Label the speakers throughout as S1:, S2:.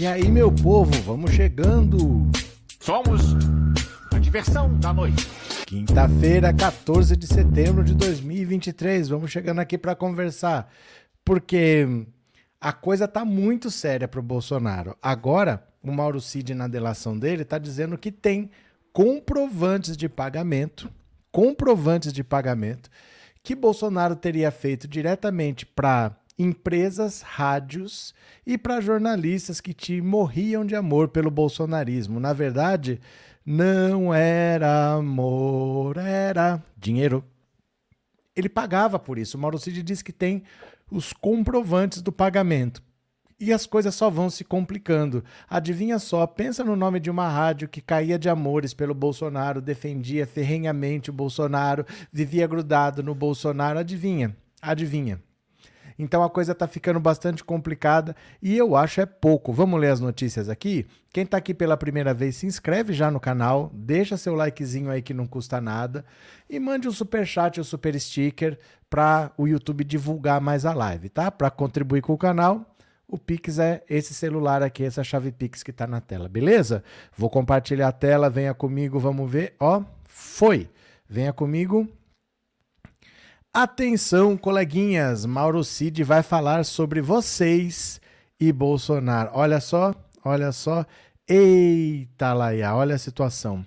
S1: E
S2: aí, meu povo, vamos chegando.
S1: Somos a diversão da noite.
S2: Quinta-feira, 14 de setembro de 2023. Vamos chegando aqui para conversar, porque a coisa tá muito séria pro Bolsonaro. Agora, o Mauro Cid na delação dele tá dizendo que tem comprovantes de pagamento, comprovantes de pagamento que Bolsonaro teria feito diretamente para empresas, rádios e para jornalistas que te morriam de amor pelo bolsonarismo. Na verdade, não era amor, era dinheiro. Ele pagava por isso. O Mauro Cid diz que tem os comprovantes do pagamento. E as coisas só vão se complicando. Adivinha só, pensa no nome de uma rádio que caía de amores pelo Bolsonaro, defendia ferrenhamente o Bolsonaro, vivia grudado no Bolsonaro. Adivinha? Adivinha. Então a coisa está ficando bastante complicada e eu acho é pouco. Vamos ler as notícias aqui? Quem está aqui pela primeira vez, se inscreve já no canal, deixa seu likezinho aí que não custa nada e mande um super chat ou super sticker para o YouTube divulgar mais a live, tá? Para contribuir com o canal. O Pix é esse celular aqui, essa chave Pix que está na tela, beleza? Vou compartilhar a tela, venha comigo, vamos ver. Ó, foi. Venha comigo. Atenção, coleguinhas, Mauro Cid vai falar sobre vocês e Bolsonaro. Olha só, olha só. Eita, Laia, olha a situação.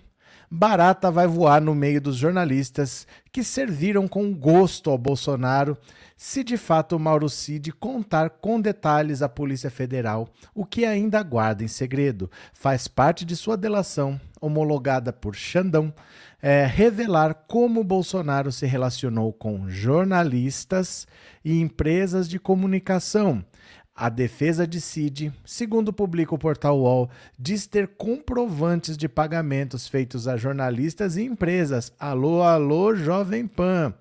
S2: Barata vai voar no meio dos jornalistas que serviram com gosto ao Bolsonaro se de fato Mauro Cid contar com detalhes à Polícia Federal o que ainda guarda em segredo. Faz parte de sua delação, homologada por Xandão, é, revelar como Bolsonaro se relacionou com jornalistas e empresas de comunicação. A defesa de Cid, segundo publica o portal UOL, diz ter comprovantes de pagamentos feitos a jornalistas e empresas. Alô, alô, Jovem Pan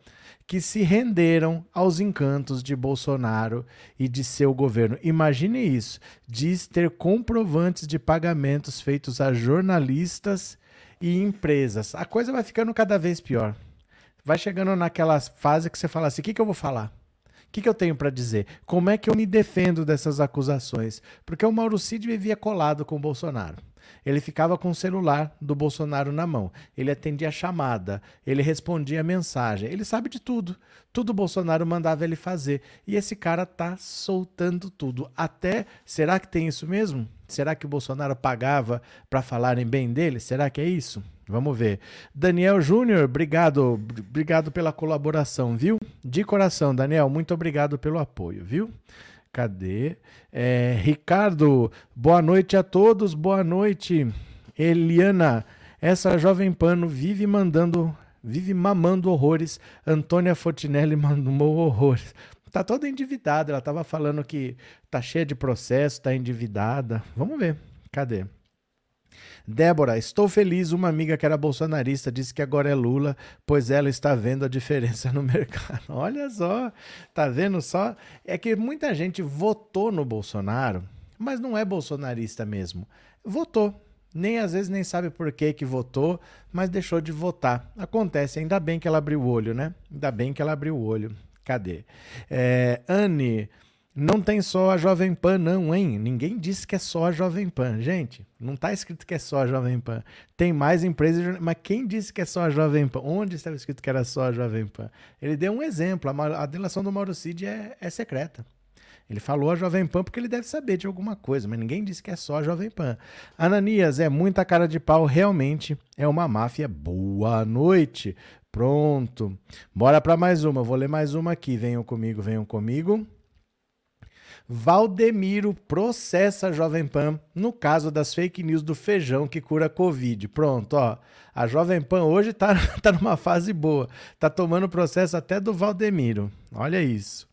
S2: que se renderam aos encantos de Bolsonaro e de seu governo. Imagine isso: diz ter comprovantes de pagamentos feitos a jornalistas e empresas. A coisa vai ficando cada vez pior. Vai chegando naquela fase que você fala assim: o que, que eu vou falar? Que, que eu tenho para dizer? Como é que eu me defendo dessas acusações? Porque o Mauro Cid vivia colado com o Bolsonaro. Ele ficava com o celular do Bolsonaro na mão. Ele atendia a chamada, ele respondia a mensagem. Ele sabe de tudo. Tudo o Bolsonaro mandava ele fazer. E esse cara tá soltando tudo. Até, será que tem isso mesmo? Será que o Bolsonaro pagava para falarem bem dele? Será que é isso? Vamos ver. Daniel Júnior, obrigado, obrigado pela colaboração, viu? De coração, Daniel, muito obrigado pelo apoio, viu? Cadê? É, Ricardo, boa noite a todos, boa noite. Eliana, essa jovem pano vive mandando, vive mamando horrores. Antônia Fortinelli mandou horrores. Tá toda endividada. Ela tava falando que tá cheia de processo, tá endividada. Vamos ver. Cadê? Débora, estou feliz. Uma amiga que era bolsonarista disse que agora é Lula, pois ela está vendo a diferença no mercado. Olha só, tá vendo só? É que muita gente votou no Bolsonaro, mas não é bolsonarista mesmo. Votou. Nem às vezes nem sabe por que, que votou, mas deixou de votar. Acontece, ainda bem que ela abriu o olho, né? Ainda bem que ela abriu o olho. Cadê? É, Anne, não tem só a Jovem Pan, não, hein? Ninguém disse que é só a Jovem Pan. Gente, não está escrito que é só a Jovem Pan. Tem mais empresas, mas quem disse que é só a Jovem Pan? Onde estava escrito que era só a Jovem Pan? Ele deu um exemplo. A, delação do Mauro Cid é, é secreta. Ele falou a Jovem Pan porque ele deve saber de alguma coisa, mas ninguém disse que é só a Jovem Pan. Ananias, é muita cara de pau, realmente é uma máfia. Boa noite. Pronto. Bora para mais uma. Vou ler mais uma aqui. Venham comigo, venham comigo. Valdemiro processa a Jovem Pan no caso das fake news do feijão que cura Covid. Pronto, ó. A Jovem Pan hoje tá, tá numa fase boa. Tá tomando processo até do Valdemiro. Olha isso.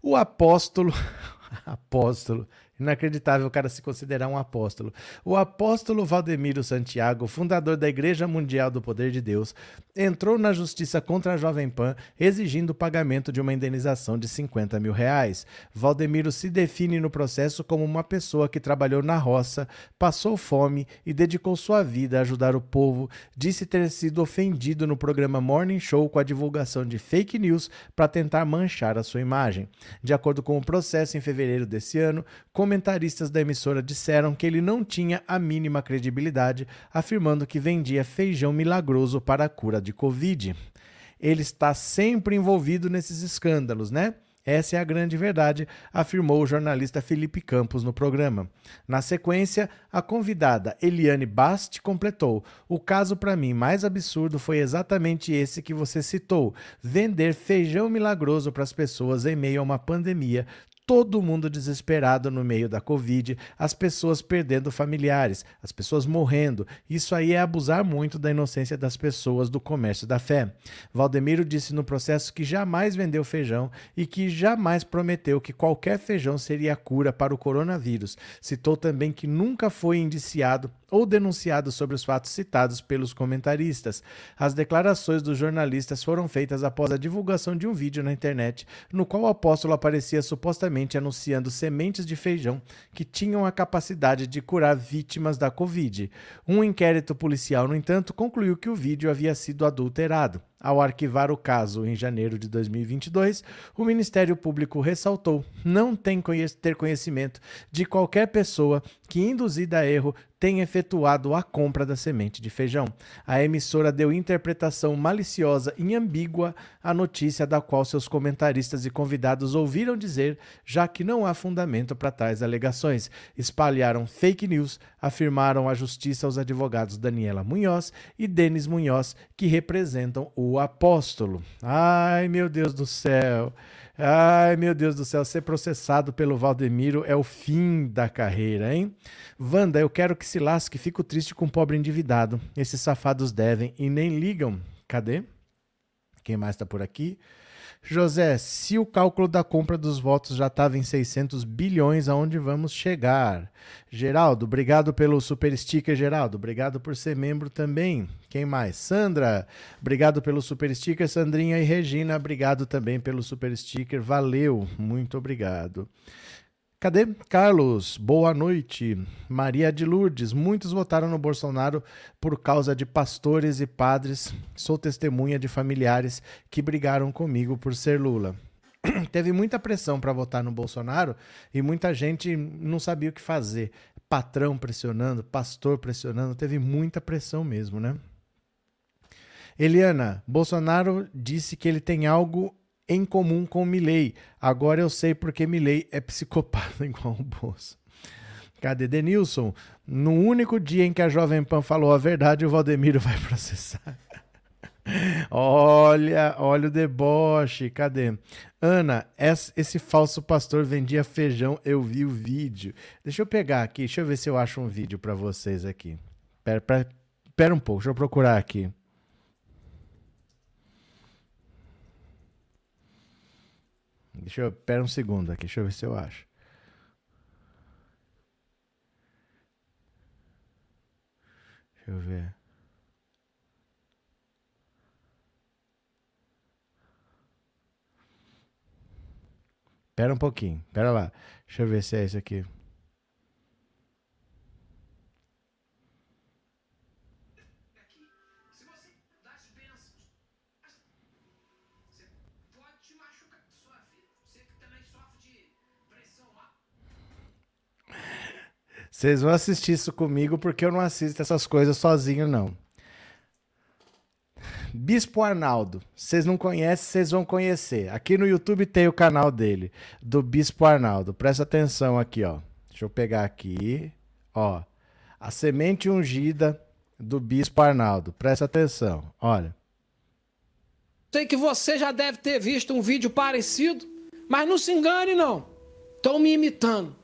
S2: O apóstolo. apóstolo. Inacreditável o cara se considerar um apóstolo. O apóstolo Valdemiro Santiago, fundador da Igreja Mundial do Poder de Deus, entrou na justiça contra a Jovem Pan exigindo o pagamento de uma indenização de 50 mil reais. Valdemiro se define no processo como uma pessoa que trabalhou na roça, passou fome e dedicou sua vida a ajudar o povo. Disse ter sido ofendido no programa Morning Show com a divulgação de fake news para tentar manchar a sua imagem. De acordo com o processo, em fevereiro desse ano, comentaristas da emissora disseram que ele não tinha a mínima credibilidade, afirmando que vendia feijão milagroso para a cura de Covid. Ele está sempre envolvido nesses escândalos, né? Essa é a grande verdade, afirmou o jornalista Felipe Campos no programa. Na sequência, a convidada Eliane Bast completou: O caso para mim mais absurdo foi exatamente esse que você citou: vender feijão milagroso para as pessoas em meio a uma pandemia, todo mundo desesperado no meio da Covid, as pessoas perdendo familiares, as pessoas morrendo. Isso aí é abusar muito da inocência das pessoas do comércio da fé. Valdemiro disse no processo que jamais vendeu feijão e que jamais prometeu que qualquer feijão seria a cura para o coronavírus. Citou também que nunca foi indiciado ou denunciado sobre os fatos citados pelos comentaristas. As declarações dos jornalistas foram feitas após a divulgação de um vídeo na internet, no qual o apóstolo aparecia supostamente anunciando sementes de feijão que tinham a capacidade de curar vítimas da Covid. Um inquérito policial, no entanto, concluiu que o vídeo havia sido adulterado. Ao arquivar o caso em janeiro de 2022, o Ministério Público ressaltou não tem ter conhecimento de qualquer pessoa que, induzida a erro, tenha efetuado a compra da semente de feijão. A emissora deu interpretação maliciosa e ambígua à notícia da qual seus comentaristas e convidados ouviram dizer, já que não há fundamento para tais alegações. Espalharam fake news, afirmaram à justiça os advogados Daniela Munhoz e Denis Munhoz, que representam o apóstolo. Ai, meu Deus do céu! Ai, meu Deus do céu, ser processado pelo Valdemiro é o fim da carreira, hein? Wanda, eu quero que se lasque, fico triste com o pobre endividado. Esses safados devem e nem ligam. Cadê? Quem mais está por aqui? José, se o cálculo da compra dos votos já estava em 600 bilhões, aonde vamos chegar? Geraldo, obrigado pelo super sticker, Geraldo. Obrigado por ser membro também. Quem mais? Sandra, obrigado pelo super sticker. Sandrinha e Regina, obrigado também pelo super sticker. Valeu, muito obrigado. Cadê? Carlos, boa noite. Maria de Lourdes, muitos votaram no Bolsonaro por causa de pastores e padres. Sou testemunha de familiares que brigaram comigo por ser Lula. Teve muita pressão para votar no Bolsonaro e muita gente não sabia o que fazer. Patrão pressionando, pastor pressionando, teve muita pressão mesmo, né? Eliana, Bolsonaro disse que ele tem algo em comum com Milley. Agora eu sei porque Milley é psicopata igual o Bolso. Cadê Denilson? No único dia em que a Jovem Pan falou a verdade, o Valdemiro vai processar. olha, olha o deboche. Cadê? Ana, esse falso pastor vendia feijão, eu vi o vídeo. Deixa eu pegar aqui, deixa eu ver se eu acho um vídeo para vocês aqui. Pera, pera, pera um pouco, deixa eu procurar aqui. Deixa eu. Pera um segundo aqui, deixa eu ver se eu acho. Deixa eu ver. Pera um pouquinho, pera lá. Deixa eu ver se é esse aqui. Vocês vão assistir isso comigo porque eu não assisto essas coisas sozinho, não. Bispo Arnaldo. Vocês não conhecem, vocês vão conhecer. Aqui no YouTube tem o canal dele, do Bispo Arnaldo. Presta atenção aqui, ó. Deixa eu pegar aqui, ó. A semente ungida do Bispo Arnaldo. Presta atenção, olha.
S3: Sei que você já deve ter visto um vídeo parecido, mas não se engane não. Estão me imitando.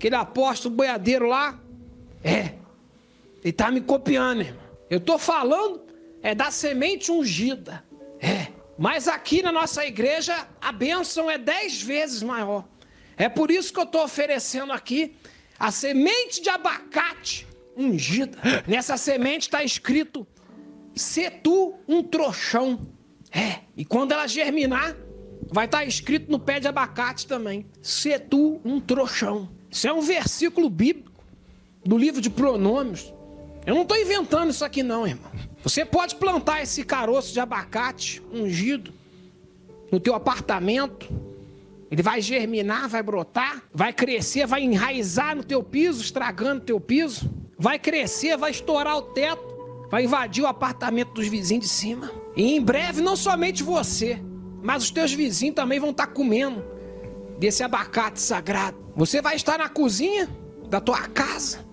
S3: Aquele apóstolo boiadeiro lá, é, ele tá me copiando, irmão. Eu tô falando é da semente ungida. É. Mas aqui na nossa igreja a bênção é dez vezes maior. É por isso que eu estou oferecendo aqui a semente de abacate ungida. Nessa semente está escrito: Se tu um trouxão. É, e quando ela germinar, vai estar tá escrito no pé de abacate também: Se tu um trouxão. Isso é um versículo bíblico do livro de Pronômios. Eu não estou inventando isso aqui, não, irmão. Você pode plantar esse caroço de abacate ungido no teu apartamento. Ele vai germinar, vai brotar, vai crescer, vai enraizar no teu piso, estragando teu piso. Vai crescer, vai estourar o teto, vai invadir o apartamento dos vizinhos de cima. E em breve, não somente você, mas os teus vizinhos também vão estar comendo desse abacate sagrado. Você vai estar na cozinha da tua casa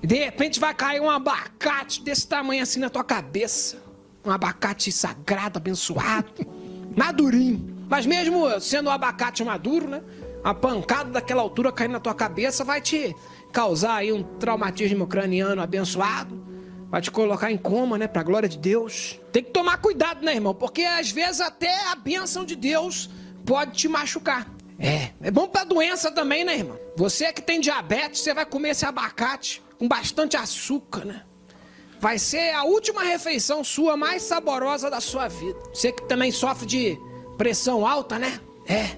S3: e de repente vai cair um abacate desse tamanho assim na tua cabeça. Um abacate sagrado, abençoado, madurinho. Mas mesmo sendo um abacate maduro, né? A pancada daquela altura caindo na tua cabeça vai te causar aí um traumatismo craniano abençoado. Vai te colocar em coma, né? Pra glória de Deus. Tem que tomar cuidado, né, irmão? Porque às vezes até a bênção de Deus pode te machucar. É, é bom pra doença também, né, irmão? Você que tem diabetes, você vai comer esse abacate com bastante açúcar, né? Vai ser a última refeição sua mais saborosa da sua vida. Você que também sofre de pressão alta, né? É.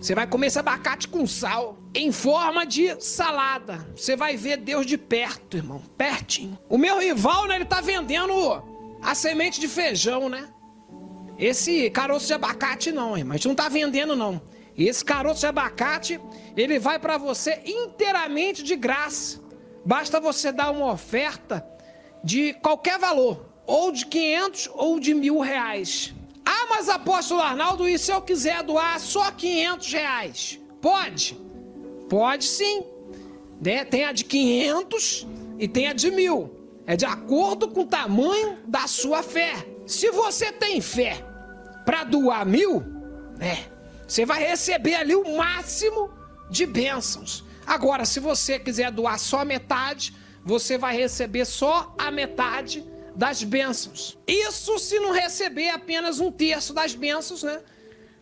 S3: Você vai comer esse abacate com sal, em forma de salada. Você vai ver Deus de perto, irmão, pertinho. O meu rival, né, ele tá vendendo a semente de feijão, né? Esse caroço de abacate não, irmão. A gente não tá vendendo não. Esse caroço de abacate, ele vai para você inteiramente de graça. Basta você dar uma oferta de qualquer valor, ou de 500 ou de mil reais. Ah, mas apóstolo Arnaldo, e se eu quiser doar só 500 reais? Pode? Pode sim. Né? Tem a de 500 e tem a de mil. É de acordo com o tamanho da sua fé. Se você tem fé para doar mil, né? Você vai receber ali o máximo de bênçãos. Agora, se você quiser doar só metade, você vai receber só a metade das bênçãos. Isso se não receber apenas um terço das bênçãos, né?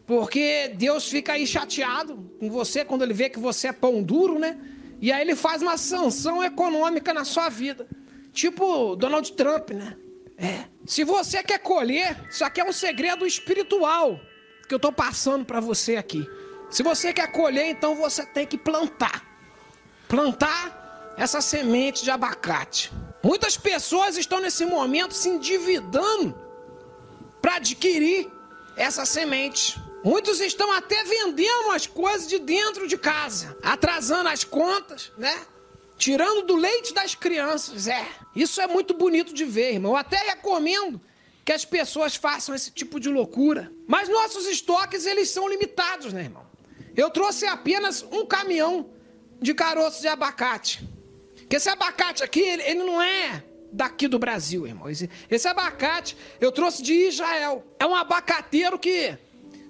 S3: Porque Deus fica aí chateado com você quando ele vê que você é pão duro, né? E aí ele faz uma sanção econômica na sua vida. Tipo Donald Trump, né? É. Se você quer colher, isso aqui é um segredo espiritual que eu tô passando para você aqui. Se você quer colher, então você tem que plantar plantar essa semente de abacate. Muitas pessoas estão nesse momento se endividando para adquirir essa semente. Muitos estão até vendendo as coisas de dentro de casa, atrasando as contas, né? Tirando do leite das crianças. É, isso é muito bonito de ver, irmão. Eu até recomendo que as pessoas façam esse tipo de loucura. Mas nossos estoques, eles são limitados, né, irmão? Eu trouxe apenas um caminhão de caroços de abacate. Que esse abacate aqui, ele, ele não é daqui do Brasil, irmão. Esse, esse abacate eu trouxe de Israel. É um abacateiro que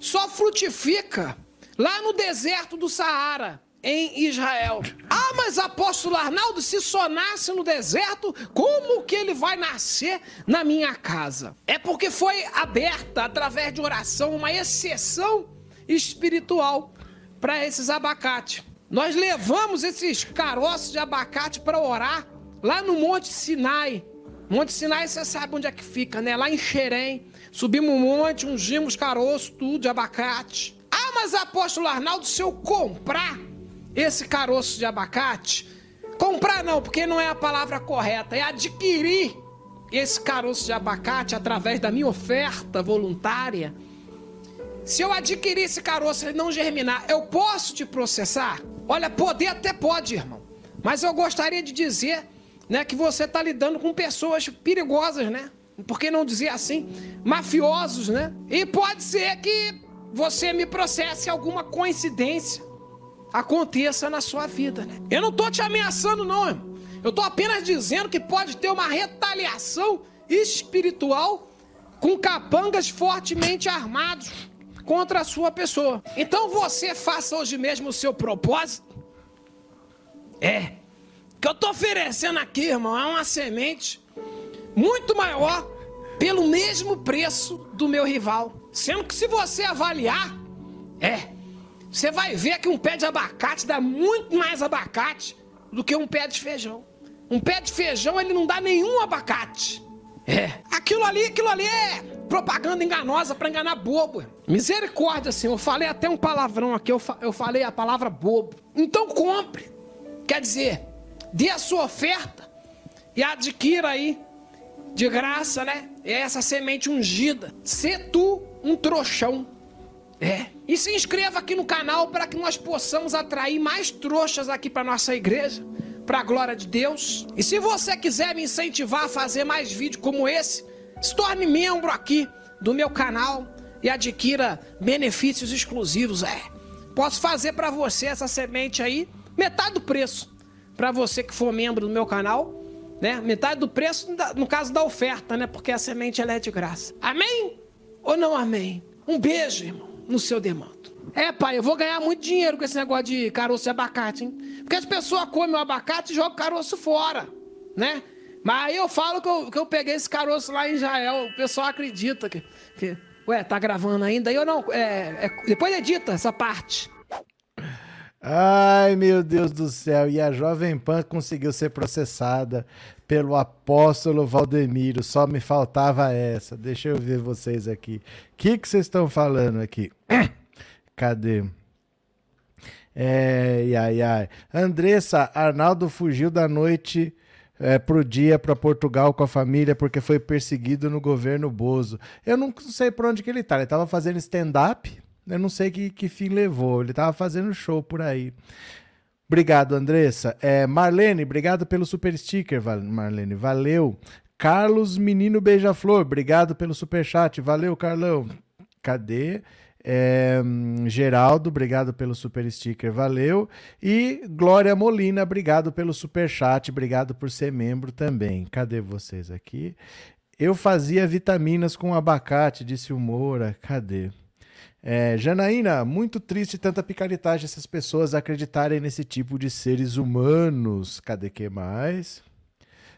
S3: só frutifica lá no deserto do Saara, em Israel. Ah, mas apóstolo Arnaldo, se só nasce no deserto, como que ele vai nascer na minha casa? É porque foi aberta, através de oração, uma exceção espiritual para esses abacates. Nós levamos esses caroços de abacate para orar lá no Monte Sinai. Monte Sinai, você sabe onde é que fica, né? Lá em Xerém. Subimos um monte, ungimos caroço, tudo de abacate. Ah, mas apóstolo Arnaldo, se eu comprar esse caroço de abacate, comprar não, porque não é a palavra correta, é adquirir esse caroço de abacate através da minha oferta voluntária. Se eu adquirir esse caroço e ele não germinar, eu posso te processar? Olha, poder até pode, irmão. Mas eu gostaria de dizer, né, que você está lidando com pessoas perigosas, né? Por que não dizer assim? Mafiosos, né? E pode ser que você me processe alguma coincidência aconteça na sua vida, né? Eu não tô te ameaçando, não, irmão. Eu tô apenas dizendo que pode ter uma retaliação espiritual com capangas fortemente armados contra a sua pessoa. Então você faça hoje mesmo o seu propósito. É. O que eu estou oferecendo aqui, irmão, é uma semente muito maior pelo mesmo preço do meu rival. Sendo que se você avaliar, é. Você vai ver que um pé de abacate dá muito mais abacate do que um pé de feijão. Um pé de feijão ele não dá nenhum abacate. É. Aquilo ali, aquilo ali é propaganda enganosa para enganar bobo. Misericórdia, Senhor. Eu falei até um palavrão aqui, eu, fa eu falei a palavra bobo. Então compre. Quer dizer, dê a sua oferta e adquira aí de graça, né? É essa semente ungida. Se tu um trouxão. É. E se inscreva aqui no canal para que nós possamos atrair mais trouxas aqui para nossa igreja para a glória de Deus. E se você quiser me incentivar a fazer mais vídeos como esse, se torne membro aqui do meu canal e adquira benefícios exclusivos. É, posso fazer para você essa semente aí, metade do preço. Para você que for membro do meu canal, né? Metade do preço no caso da oferta, né? Porque a semente ela é de graça. Amém? Ou não amém? Um beijo, irmão, no seu demanto. É, pai, eu vou ganhar muito dinheiro com esse negócio de caroço de abacate, hein? Porque as pessoas comem o abacate e jogam o caroço fora, né? Mas aí eu falo que eu, que eu peguei esse caroço lá em Israel. O pessoal acredita que. que ué, tá gravando ainda? aí Eu não. É, é, depois edita essa parte.
S2: Ai, meu Deus do céu. E a Jovem Pan conseguiu ser processada pelo apóstolo Valdemiro. Só me faltava essa. Deixa eu ver vocês aqui. O que, que vocês estão falando aqui? Cadê? É, ai, ai. Andressa, Arnaldo fugiu da noite é, pro dia para Portugal com a família porque foi perseguido no governo Bozo. Eu não sei por onde que ele tá. Ele tava fazendo stand-up. Eu não sei que, que fim levou. Ele tava fazendo show por aí. Obrigado, Andressa. É, Marlene, obrigado pelo super sticker, Marlene. Valeu. Carlos Menino Beija-Flor, obrigado pelo super chat. Valeu, Carlão. Cadê? É, Geraldo, obrigado pelo super sticker, valeu. E Glória Molina, obrigado pelo super chat, obrigado por ser membro também. Cadê vocês aqui? Eu fazia vitaminas com abacate, disse o Moura. Cadê? É, Janaína, muito triste tanta picaretagem essas pessoas acreditarem nesse tipo de seres humanos. Cadê que mais?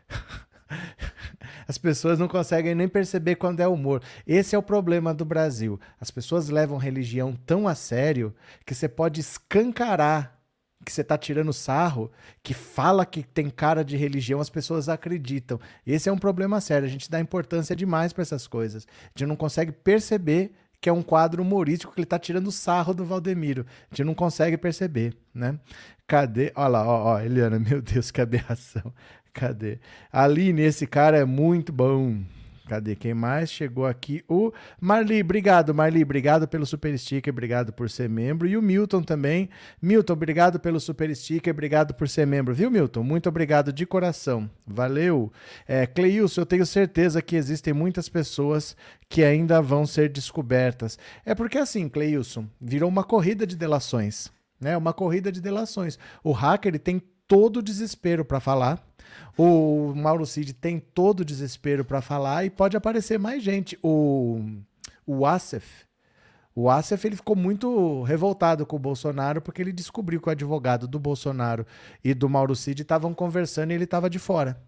S2: As pessoas não conseguem nem perceber quando é humor. Esse é o problema do Brasil. As pessoas levam religião tão a sério que você pode escancarar que você está tirando sarro, que fala que tem cara de religião, as pessoas acreditam. Esse é um problema sério. A gente dá importância demais para essas coisas. A gente não consegue perceber que é um quadro humorístico que ele está tirando sarro do Valdemiro. A gente não consegue perceber, né? Cadê? Olha lá, ó, ó, Eliana, meu Deus, que aberração. Cadê? Aline, esse cara é muito bom. Cadê quem mais? Chegou aqui o Marli. Obrigado, Marli. Obrigado pelo super sticker. Obrigado por ser membro. E o Milton também. Milton, obrigado pelo super sticker. Obrigado por ser membro, viu, Milton? Muito obrigado de coração. Valeu. É, Cleilson, eu tenho certeza que existem muitas pessoas que ainda vão ser descobertas. É porque assim, Cleilson, virou uma corrida de delações. Né? Uma corrida de delações. O hacker ele tem todo o desespero para falar o Mauro Cid tem todo o desespero para falar e pode aparecer mais gente. O, o Asef, o Asef ele ficou muito revoltado com o Bolsonaro porque ele descobriu que o advogado do Bolsonaro e do Mauro Cid estavam conversando e ele estava de fora.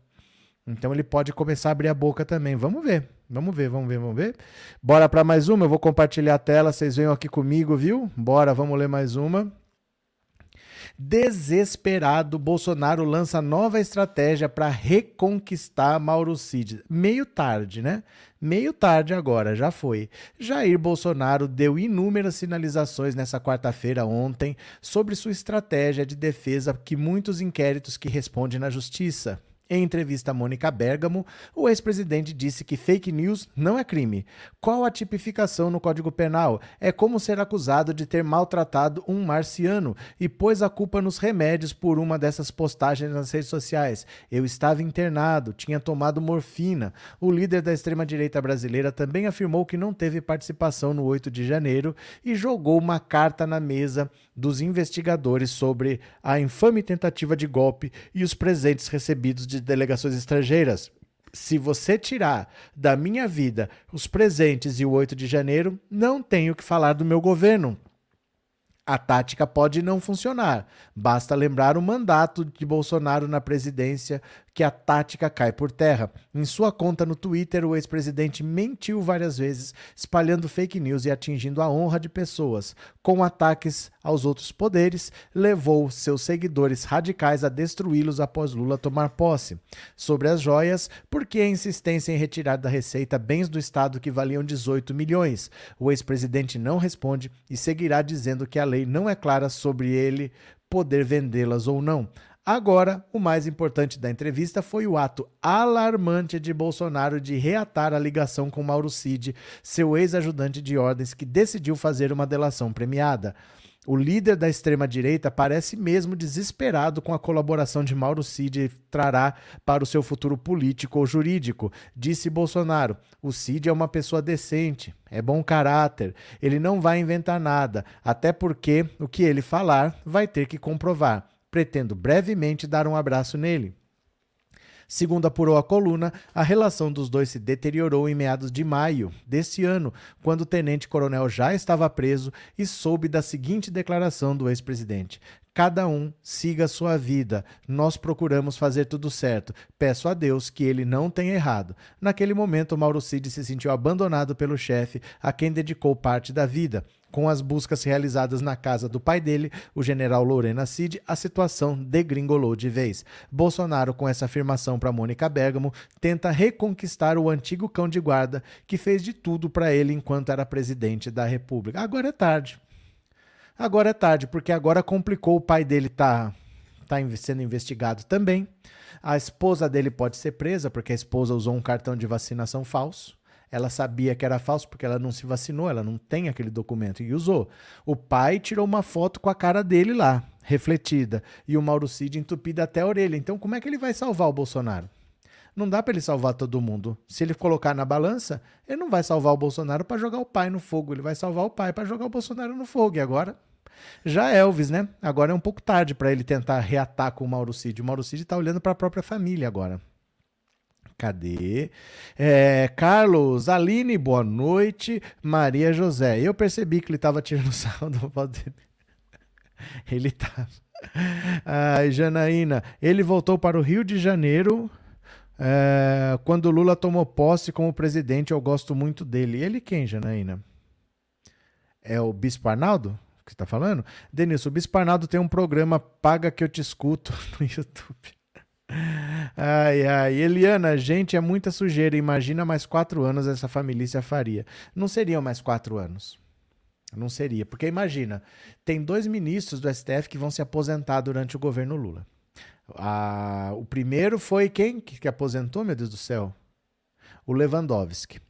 S2: Então ele pode começar a abrir a boca também. Vamos ver. Vamos ver, vamos ver, vamos ver. Bora para mais uma. Eu vou compartilhar a tela, vocês venham aqui comigo, viu? Bora, vamos ler mais uma. Desesperado, Bolsonaro lança nova estratégia para reconquistar Mauro Cid. Meio tarde, né? Meio tarde agora, já foi. Jair Bolsonaro deu inúmeras sinalizações nessa quarta-feira ontem sobre sua estratégia de defesa que muitos inquéritos que responde na justiça. Em entrevista a Mônica Bergamo, o ex-presidente disse que fake news não é crime. Qual a tipificação no Código Penal? É como ser acusado de ter maltratado um marciano e pôs a culpa nos remédios por uma dessas postagens nas redes sociais. Eu estava internado, tinha tomado morfina. O líder da extrema-direita brasileira também afirmou que não teve participação no 8 de janeiro e jogou uma carta na mesa dos investigadores sobre a infame tentativa de golpe e os presentes recebidos de delegações estrangeiras. Se você tirar da minha vida os presentes e o 8 de janeiro, não tenho que falar do meu governo. A tática pode não funcionar. Basta lembrar o mandato de Bolsonaro na presidência que a tática cai por terra. Em sua conta no Twitter, o ex-presidente mentiu várias vezes, espalhando fake news e atingindo a honra de pessoas. Com ataques aos outros poderes, levou seus seguidores radicais a destruí-los após Lula tomar posse. Sobre as joias, por que a insistência em retirar da Receita bens do Estado que valiam 18 milhões? O ex-presidente não responde e seguirá dizendo que a lei lei não é clara sobre ele poder vendê-las ou não. Agora, o mais importante da entrevista foi o ato alarmante de Bolsonaro de reatar a ligação com Mauro Cid, seu ex-ajudante de ordens, que decidiu fazer uma delação premiada. O líder da extrema-direita parece mesmo desesperado com a colaboração de Mauro Cid trará para o seu futuro político ou jurídico. Disse Bolsonaro: o Cid é uma pessoa decente, é bom caráter, ele não vai inventar nada, até porque o que ele falar vai ter que comprovar. Pretendo brevemente dar um abraço nele. Segundo apurou a coluna, a relação dos dois se deteriorou em meados de maio desse ano, quando o tenente-coronel já estava preso e soube da seguinte declaração do ex-presidente: Cada um siga sua vida. Nós procuramos fazer tudo certo. Peço a Deus que ele não tenha errado. Naquele momento, Mauro Cid se sentiu abandonado pelo chefe, a quem dedicou parte da vida. Com as buscas realizadas na casa do pai dele, o general Lorena Cid, a situação degringolou de vez. Bolsonaro, com essa afirmação para Mônica Bergamo, tenta reconquistar o antigo cão de guarda que fez de tudo para ele enquanto era presidente da República. Agora é tarde. Agora é tarde, porque agora complicou. O pai dele tá, tá sendo investigado também. A esposa dele pode ser presa, porque a esposa usou um cartão de vacinação falso. Ela sabia que era falso porque ela não se vacinou, ela não tem aquele documento e usou. O pai tirou uma foto com a cara dele lá, refletida, e o Mauro Cid entupido até a orelha. Então, como é que ele vai salvar o Bolsonaro? Não dá para ele salvar todo mundo. Se ele colocar na balança, ele não vai salvar o Bolsonaro para jogar o pai no fogo, ele vai salvar o pai para jogar o Bolsonaro no fogo. E agora já Elvis, né? Agora é um pouco tarde para ele tentar reatar com o Mauro Cid. O Mauro Cid está olhando para a própria família agora. Cadê? É, Carlos, Aline, boa noite. Maria José. Eu percebi que ele estava tirando sarro do dele. Ele tá. Ai, Janaína, ele voltou para o Rio de Janeiro é, quando Lula tomou posse como presidente. Eu gosto muito dele. Ele quem, Janaína? É o Bispo Arnaldo? Que você tá falando? Denilson, o Bispo Arnaldo tem um programa Paga que eu te escuto no YouTube. Ai, ai. Eliana, gente, é muita sujeira. Imagina mais quatro anos essa família faria. Não seriam mais quatro anos. Não seria. Porque imagina, tem dois ministros do STF que vão se aposentar durante o governo Lula. Ah, o primeiro foi quem que, que aposentou, meu Deus do céu? O Lewandowski.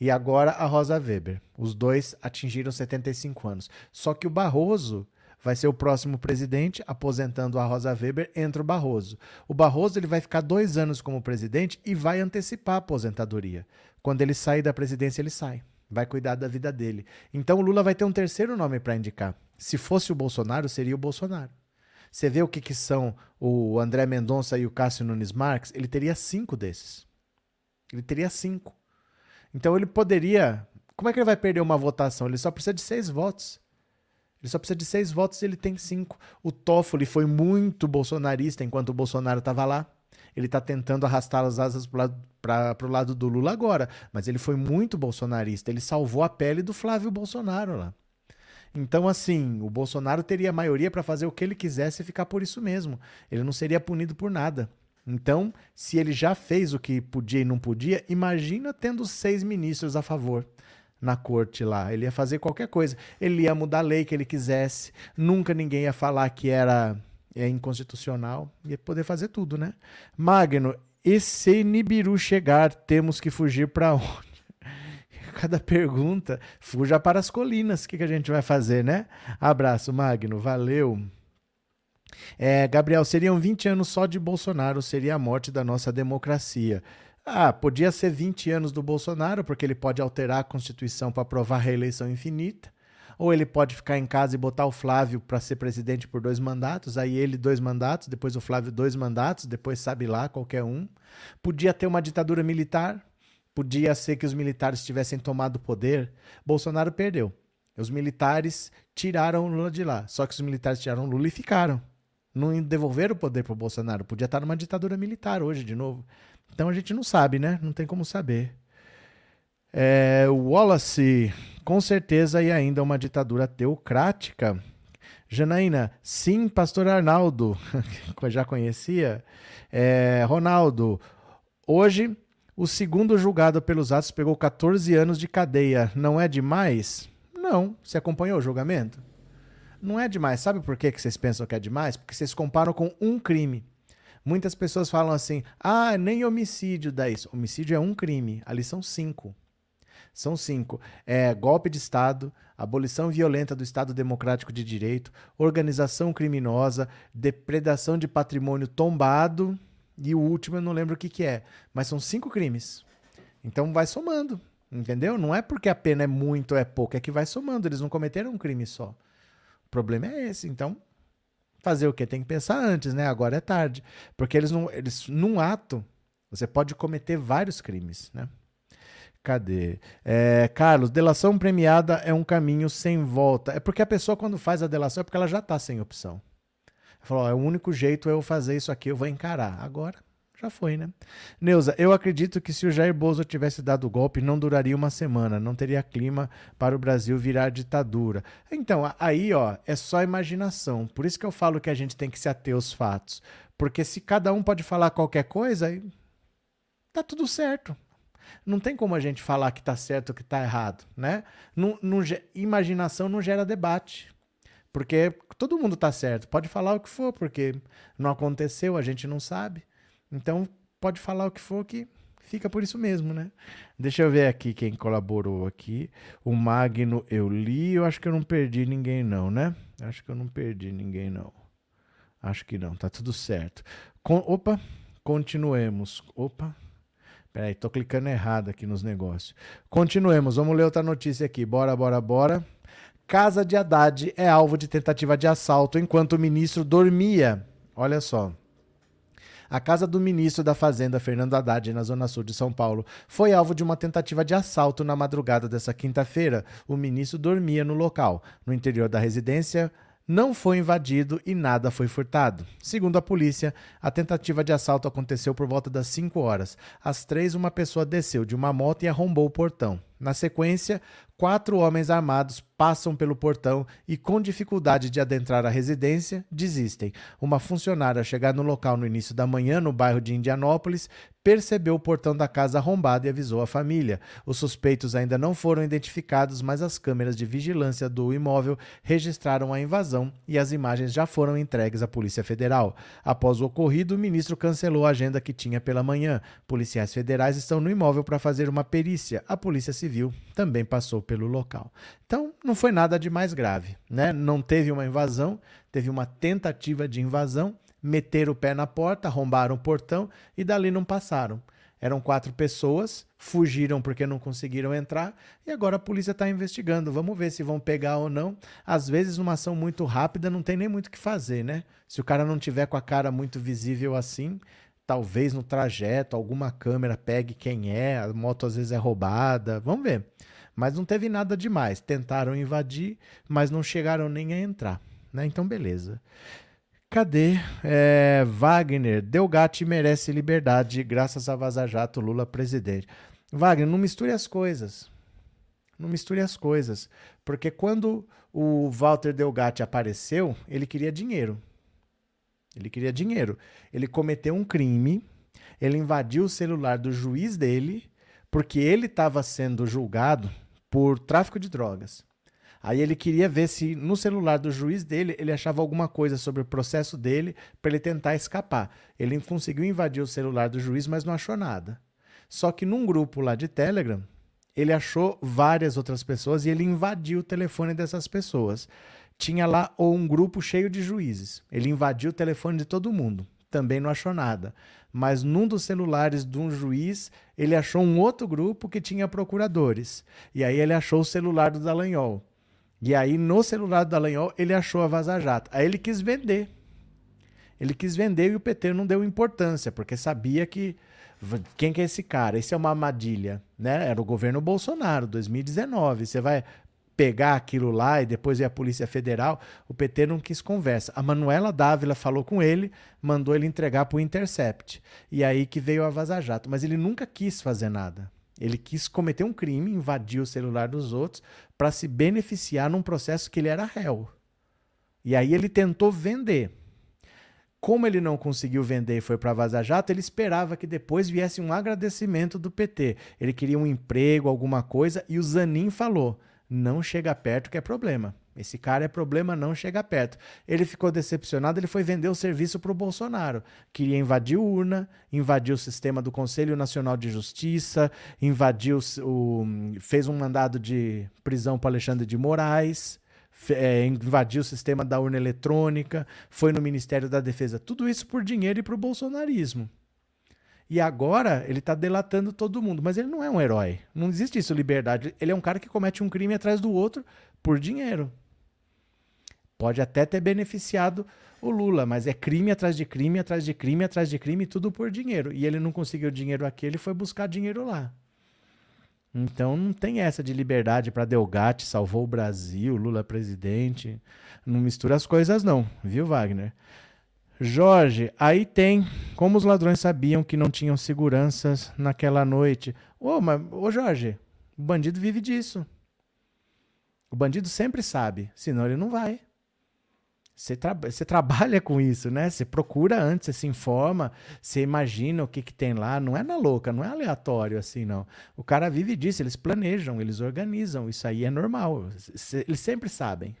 S2: E agora a Rosa Weber. Os dois atingiram 75 anos. Só que o Barroso vai ser o próximo presidente, aposentando a Rosa Weber, entra o Barroso. O Barroso ele vai ficar dois anos como presidente e vai antecipar a aposentadoria. Quando ele sair da presidência, ele sai. Vai cuidar da vida dele. Então o Lula vai ter um terceiro nome para indicar. Se fosse o Bolsonaro, seria o Bolsonaro. Você vê o que, que são o André Mendonça e o Cássio Nunes Marques? Ele teria cinco desses. Ele teria cinco. Então ele poderia. Como é que ele vai perder uma votação? Ele só precisa de seis votos. Ele só precisa de seis votos e ele tem cinco. O Toffoli foi muito bolsonarista enquanto o Bolsonaro estava lá. Ele está tentando arrastar as asas para o lado do Lula agora. Mas ele foi muito bolsonarista. Ele salvou a pele do Flávio Bolsonaro lá. Então, assim, o Bolsonaro teria maioria para fazer o que ele quisesse e ficar por isso mesmo. Ele não seria punido por nada. Então, se ele já fez o que podia e não podia, imagina tendo seis ministros a favor na corte lá. Ele ia fazer qualquer coisa. Ele ia mudar a lei que ele quisesse. Nunca ninguém ia falar que era é inconstitucional. Ia poder fazer tudo, né? Magno, e se Nibiru chegar, temos que fugir para onde? Cada pergunta, fuja para as colinas. O que, que a gente vai fazer, né? Abraço, Magno. Valeu. É, Gabriel, seriam 20 anos só de Bolsonaro, seria a morte da nossa democracia. Ah, podia ser 20 anos do Bolsonaro, porque ele pode alterar a Constituição para aprovar a reeleição infinita. Ou ele pode ficar em casa e botar o Flávio para ser presidente por dois mandatos, aí ele dois mandatos, depois o Flávio dois mandatos, depois sabe lá, qualquer um. Podia ter uma ditadura militar, podia ser que os militares tivessem tomado o poder. Bolsonaro perdeu. Os militares tiraram o Lula de lá. Só que os militares tiraram Lula e ficaram. Não devolveram o poder para o Bolsonaro. Podia estar numa ditadura militar hoje de novo. Então a gente não sabe, né? Não tem como saber. É, Wallace, com certeza, e ainda uma ditadura teocrática. Janaína, sim, pastor Arnaldo, que eu já conhecia. É, Ronaldo, hoje o segundo julgado pelos atos pegou 14 anos de cadeia. Não é demais? Não. Você acompanhou o julgamento? Não é demais. Sabe por que vocês pensam que é demais? Porque vocês comparam com um crime. Muitas pessoas falam assim: ah, nem homicídio dá isso. Homicídio é um crime. Ali são cinco. São cinco: é, golpe de Estado, abolição violenta do Estado Democrático de Direito, organização criminosa, depredação de patrimônio tombado e o último eu não lembro o que, que é. Mas são cinco crimes. Então vai somando. Entendeu? Não é porque a pena é muito ou é pouco, é que vai somando. Eles não cometeram um crime só. Problema é esse. Então, fazer o quê? Tem que pensar antes, né? Agora é tarde. Porque eles não. Eles, num ato, você pode cometer vários crimes, né? Cadê? É, Carlos, delação premiada é um caminho sem volta. É porque a pessoa, quando faz a delação, é porque ela já está sem opção. Falou, é o único jeito é eu fazer isso aqui, eu vou encarar. Agora já foi, né? Neuza, eu acredito que se o Jair Bolsonaro tivesse dado o golpe, não duraria uma semana, não teria clima para o Brasil virar ditadura. Então, aí, ó, é só imaginação. Por isso que eu falo que a gente tem que se ater aos fatos. Porque se cada um pode falar qualquer coisa, tá tudo certo. Não tem como a gente falar que tá certo ou que tá errado, né? Não, não, imaginação não gera debate. Porque todo mundo tá certo. Pode falar o que for, porque não aconteceu, a gente não sabe. Então, pode falar o que for que fica por isso mesmo, né? Deixa eu ver aqui quem colaborou aqui. O Magno eu li, eu acho que eu não perdi ninguém não, né? Acho que eu não perdi ninguém não. Acho que não, tá tudo certo. Opa, continuemos. Opa, peraí, tô clicando errado aqui nos negócios. Continuemos, vamos ler outra notícia aqui. Bora, bora, bora. Casa de Haddad é alvo de tentativa de assalto enquanto o ministro dormia. Olha só. A casa do ministro da Fazenda, Fernando Haddad, na Zona Sul de São Paulo, foi alvo de uma tentativa de assalto na madrugada dessa quinta-feira. O ministro dormia no local. No interior da residência, não foi invadido e nada foi furtado. Segundo a polícia, a tentativa de assalto aconteceu por volta das 5 horas. Às três, uma pessoa desceu de uma moto e arrombou o portão. Na sequência, quatro homens armados passam pelo portão e, com dificuldade de adentrar a residência, desistem. Uma funcionária a chegar no local no início da manhã, no bairro de Indianópolis, percebeu o portão da casa arrombado e avisou a família. Os suspeitos ainda não foram identificados, mas as câmeras de vigilância do imóvel registraram a invasão e as imagens já foram entregues à Polícia Federal. Após o ocorrido, o ministro cancelou a agenda que tinha pela manhã. Policiais federais estão no imóvel para fazer uma perícia. A Polícia Civil também passou pelo local. Então, não foi nada de mais grave, né? Não teve uma invasão, teve uma tentativa de invasão meteram o pé na porta, arrombaram o portão e dali não passaram. Eram quatro pessoas, fugiram porque não conseguiram entrar e agora a polícia está investigando. Vamos ver se vão pegar ou não. Às vezes, numa ação muito rápida, não tem nem muito o que fazer, né? Se o cara não tiver com a cara muito visível assim, talvez no trajeto alguma câmera pegue quem é, a moto às vezes é roubada. Vamos ver. Mas não teve nada demais. Tentaram invadir, mas não chegaram nem a entrar. Né? Então, beleza. Cadê? É, Wagner, Delgatti merece liberdade graças a Vaza Jato, Lula presidente. Wagner, não misture as coisas. Não misture as coisas. Porque quando o Walter Delgatti apareceu, ele queria dinheiro. Ele queria dinheiro. Ele cometeu um crime, ele invadiu o celular do juiz dele, porque ele estava sendo julgado por tráfico de drogas. Aí ele queria ver se no celular do juiz dele ele achava alguma coisa sobre o processo dele para ele tentar escapar. Ele conseguiu invadir o celular do juiz, mas não achou nada. Só que num grupo lá de Telegram, ele achou várias outras pessoas e ele invadiu o telefone dessas pessoas. Tinha lá um grupo cheio de juízes. Ele invadiu o telefone de todo mundo. Também não achou nada. Mas num dos celulares de um juiz, ele achou um outro grupo que tinha procuradores. E aí ele achou o celular do Dallagnol. E aí, no celular do Dallagnol, ele achou a Vaza Jato. Aí ele quis vender. Ele quis vender e o PT não deu importância, porque sabia que. Quem que é esse cara? Esse é uma armadilha, né? Era o governo Bolsonaro, 2019. Você vai pegar aquilo lá e depois ir a Polícia Federal, o PT não quis conversa. A Manuela Dávila falou com ele, mandou ele entregar para o Intercept. E aí que veio a Vaza Jato. Mas ele nunca quis fazer nada. Ele quis cometer um crime, invadir o celular dos outros para se beneficiar num processo que ele era réu. E aí ele tentou vender. Como ele não conseguiu vender e foi para Vaza Jato, ele esperava que depois viesse um agradecimento do PT. Ele queria um emprego, alguma coisa, e o Zanin falou: não chega perto que é problema. Esse cara é problema, não chega perto. Ele ficou decepcionado, ele foi vender o serviço para o Bolsonaro. Queria invadir urna, invadir o sistema do Conselho Nacional de Justiça, invadiu o, fez um mandado de prisão para Alexandre de Moraes, é, invadiu o sistema da urna eletrônica, foi no Ministério da Defesa. Tudo isso por dinheiro e para o bolsonarismo. E agora ele está delatando todo mundo. Mas ele não é um herói. Não existe isso, liberdade. Ele é um cara que comete um crime atrás do outro por dinheiro. Pode até ter beneficiado o Lula, mas é crime atrás de crime, atrás de crime, atrás de crime, tudo por dinheiro. E ele não conseguiu dinheiro aqui, ele foi buscar dinheiro lá. Então não tem essa de liberdade para Delgatti, salvou o Brasil, Lula presidente. Não mistura as coisas não, viu, Wagner? Jorge, aí tem. Como os ladrões sabiam que não tinham seguranças naquela noite? Ô, mas, ô Jorge, o bandido vive disso. O bandido sempre sabe, senão ele não vai. Você, tra você trabalha com isso, né? Você procura antes, você se informa, você imagina o que, que tem lá. Não é na louca, não é aleatório assim, não. O cara vive disso, eles planejam, eles organizam. Isso aí é normal. Eles sempre sabem.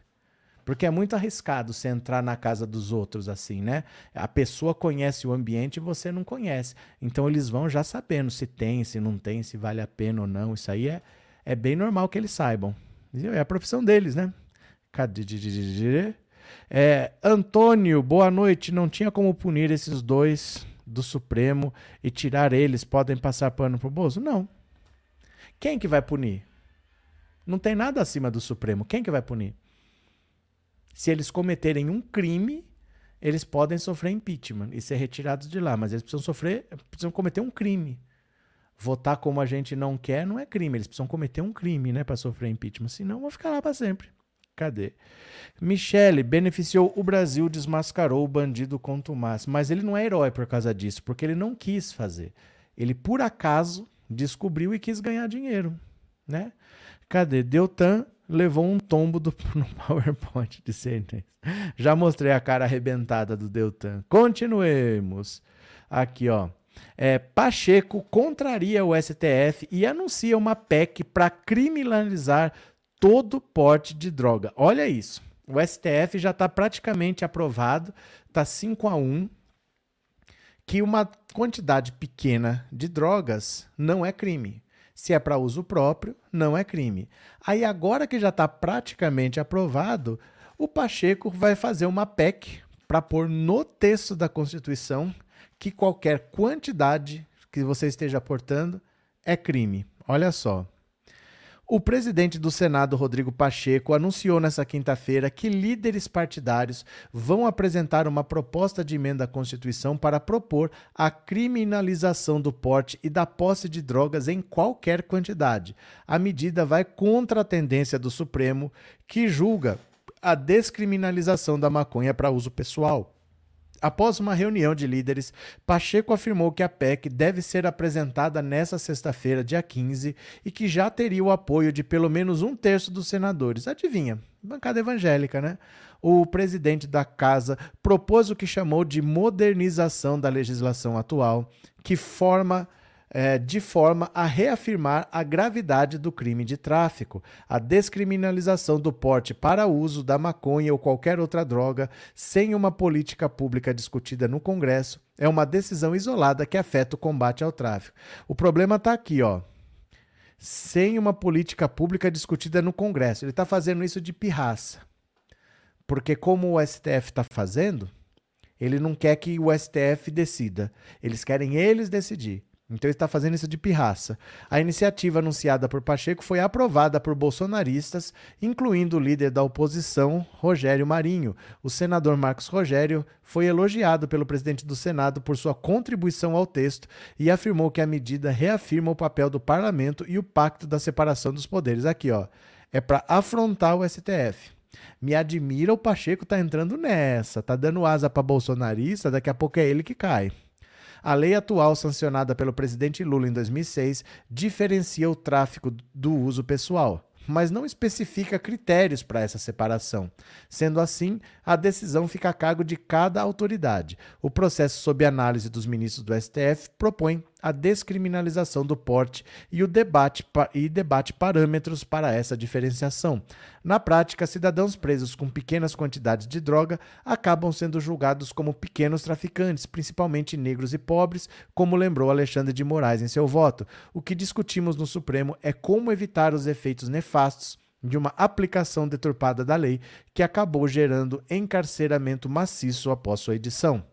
S2: Porque é muito arriscado você entrar na casa dos outros assim, né? A pessoa conhece o ambiente e você não conhece. Então eles vão já sabendo se tem, se não tem, se vale a pena ou não. Isso aí é, é bem normal que eles saibam. É a profissão deles, né? É, Antônio, boa noite. Não tinha como punir esses dois do Supremo e tirar eles? Podem passar pano pro bolso? Não. Quem que vai punir? Não tem nada acima do Supremo. Quem que vai punir? Se eles cometerem um crime, eles podem sofrer impeachment e ser retirados de lá, mas eles precisam sofrer, precisam cometer um crime. Votar como a gente não quer não é crime, eles precisam cometer um crime, né, para sofrer impeachment, senão vão ficar lá para sempre. Cadê? Michele beneficiou o Brasil, desmascarou o bandido contumaz, mas ele não é herói por causa disso, porque ele não quis fazer. Ele por acaso descobriu e quis ganhar dinheiro, né? Cadê? Deltan levou um tombo do, no PowerPoint de CNES. Já mostrei a cara arrebentada do Deltan. Continuemos. Aqui, ó. É, Pacheco contraria o STF e anuncia uma PEC para criminalizar todo porte de droga. Olha isso. O STF já está praticamente aprovado, está 5 a 1 que uma quantidade pequena de drogas não é crime. Se é para uso próprio, não é crime. Aí, agora que já está praticamente aprovado, o Pacheco vai fazer uma PEC para pôr no texto da Constituição que qualquer quantidade que você esteja aportando é crime. Olha só. O presidente do Senado, Rodrigo Pacheco, anunciou nesta quinta-feira que líderes partidários vão apresentar uma proposta de emenda à Constituição para propor a criminalização do porte e da posse de drogas em qualquer quantidade. A medida vai contra a tendência do Supremo, que julga a descriminalização da maconha para uso pessoal. Após uma reunião de líderes, Pacheco afirmou que a PEC deve ser apresentada nesta sexta-feira, dia 15, e que já teria o apoio de pelo menos um terço dos senadores. Adivinha? Bancada evangélica, né? O presidente da casa propôs o que chamou de modernização da legislação atual, que forma é, de forma a reafirmar a gravidade do crime de tráfico, a descriminalização do porte para uso da maconha ou qualquer outra droga, sem uma política pública discutida no Congresso, é uma decisão isolada que afeta o combate ao tráfico. O problema está aqui, ó. Sem uma política pública discutida no Congresso. Ele está fazendo isso de pirraça. Porque, como o STF está fazendo, ele não quer que o STF decida. Eles querem eles decidir. Então ele está fazendo isso de pirraça. A iniciativa anunciada por Pacheco foi aprovada por bolsonaristas, incluindo o líder da oposição, Rogério Marinho. O senador Marcos Rogério foi elogiado pelo presidente do Senado por sua contribuição ao texto e afirmou que a medida reafirma o papel do parlamento e o pacto da separação dos poderes. Aqui, ó. é para afrontar o STF. Me admira o Pacheco tá entrando nessa, tá dando asa para bolsonarista, daqui a pouco é ele que cai. A lei atual, sancionada pelo presidente Lula em 2006, diferencia o tráfico do uso pessoal mas não especifica critérios para essa separação. Sendo assim, a decisão fica a cargo de cada autoridade. O processo sob análise dos ministros do STF propõe a descriminalização do porte e o debate e debate parâmetros para essa diferenciação. Na prática, cidadãos presos com pequenas quantidades de droga acabam sendo julgados como pequenos traficantes, principalmente negros e pobres, como lembrou Alexandre de Moraes em seu voto. O que discutimos no Supremo é como evitar os efeitos nefastos de uma aplicação deturpada da lei que acabou gerando encarceramento maciço após sua edição.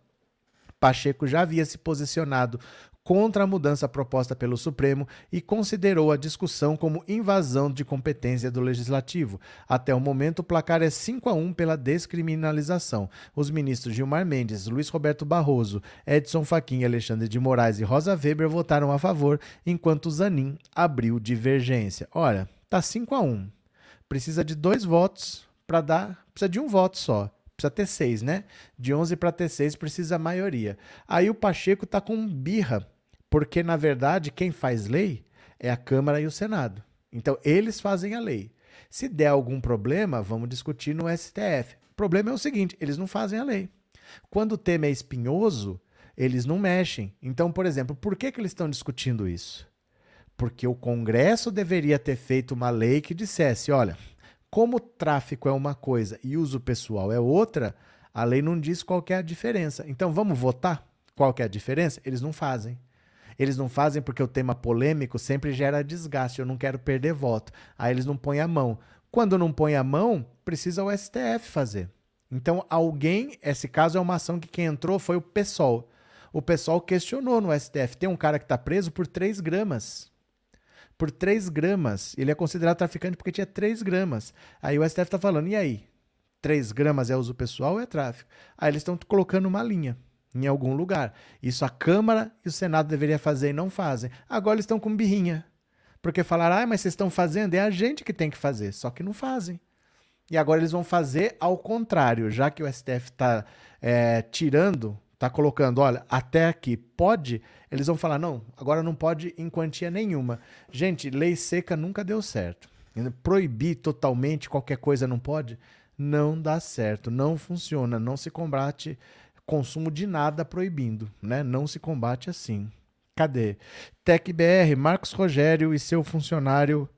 S2: Pacheco já havia se posicionado contra a mudança proposta pelo Supremo e considerou a discussão como invasão de competência do Legislativo. Até o momento, o placar é 5 a 1 pela descriminalização. Os ministros Gilmar Mendes, Luiz Roberto Barroso, Edson Fachin, Alexandre de Moraes e Rosa Weber votaram a favor, enquanto Zanin abriu divergência. Olha, tá 5 a 1. Precisa de dois votos para dar, precisa de um voto só precisa ter seis, né? De 11 para ter seis precisa a maioria. Aí o Pacheco tá com birra porque, na verdade, quem faz lei é a Câmara e o Senado. Então, eles fazem a lei. Se der algum problema, vamos discutir no STF. O problema é o seguinte: eles não fazem a lei. Quando o tema é espinhoso, eles não mexem. Então, por exemplo, por que, que eles estão discutindo isso? Porque o Congresso deveria ter feito uma lei que dissesse: olha, como tráfico é uma coisa e uso pessoal é outra, a lei não diz qual é a diferença. Então, vamos votar? Qual é a diferença? Eles não fazem. Eles não fazem porque o tema polêmico sempre gera desgaste. Eu não quero perder voto. Aí eles não põem a mão. Quando não põe a mão, precisa o STF fazer. Então, alguém, esse caso é uma ação que quem entrou foi o PSOL. O PSOL questionou no STF. Tem um cara que está preso por 3 gramas. Por 3 gramas. Ele é considerado traficante porque tinha 3 gramas. Aí o STF está falando, e aí? 3 gramas é uso pessoal ou é tráfico? Aí eles estão colocando uma linha em algum lugar. Isso a Câmara e o Senado deveriam fazer e não fazem. Agora eles estão com birrinha. Porque falaram, ah, mas vocês estão fazendo, é a gente que tem que fazer, só que não fazem. E agora eles vão fazer ao contrário, já que o STF está é, tirando, está colocando, olha, até aqui pode, eles vão falar, não, agora não pode em quantia nenhuma. Gente, lei seca nunca deu certo. Proibir totalmente qualquer coisa não pode, não dá certo, não funciona, não se combate consumo de nada proibindo, né? Não se combate assim. Cadê? TecBR, Marcos Rogério e seu funcionário